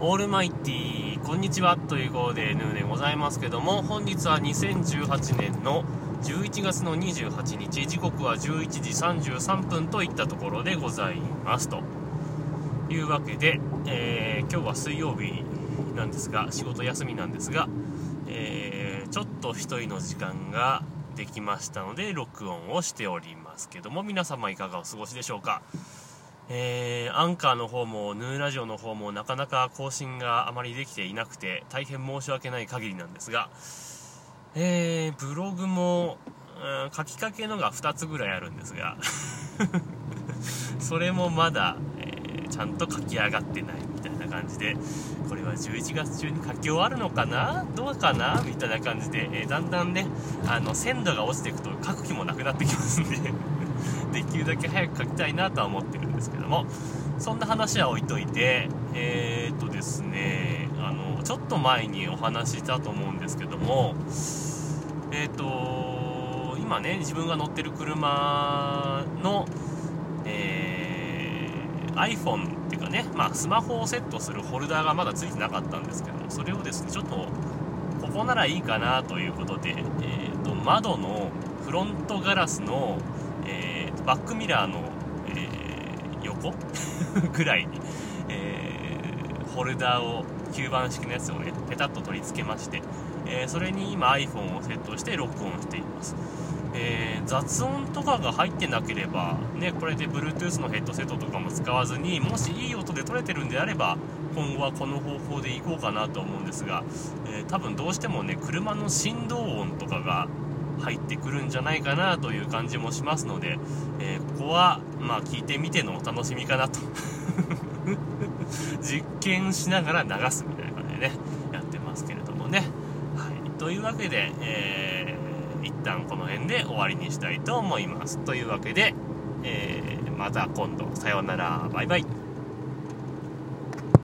オールマイティーこんにちはということでヌーでございますけども本日は2018年の11月の28日時刻は11時33分といったところでございますと。いうわけで、えー、今日は水曜日なんですが仕事休みなんですが、えー、ちょっと一人の時間ができましたので録音をしておりますけども皆様いかがお過ごしでしょうか？えー、アンカーの方もヌーラジオの方もなかなか更新があまりできていなくて大変申し訳ない限りなんですが、えー、ブログも、うん、書きかけのが2つぐらいあるんですが それもまだ、えー、ちゃんと書き上がってないみたいな感じでこれは11月中に書き終わるのかな？どうかな？みたいな感じで、えだんだんねあの鮮度が落ちていくと書く気もなくなってきますんで できるだけ早く書きたいなとは思ってるですけどもそんな話は置いといてえー、っとですねあのちょっと前にお話ししたと思うんですけどもえー、っと今ね自分が乗ってる車のえー、iPhone っていうかね、まあ、スマホをセットするホルダーがまだ付いてなかったんですけどそれをですねちょっとここならいいかなということで、えーと窓のフロントガラスのえー、バックミラーの、えー、横？ぐらいに、えー、ホルダーを吸盤式のやつをねペタッと取り付けまして、えそれに今 iPhone をセットして録音しています。えー、雑音とかが入ってなければ、ね、これで Bluetooth のヘッドセットとかも使わずにもしいい音で撮れてるんであれば今後はこの方法でいこうかなと思うんですが、えー、多分どうしてもね車の振動音とかが入ってくるんじゃないかなという感じもしますので、えー、ここはまあ聞いてみてのお楽しみかなと。実験しながら流すみたいな感じでねやってますけれどもね。はい。というわけで、えー、一旦この辺で終わりにしたいと思います。というわけで、えー、また今度。さようなら。バイバイ。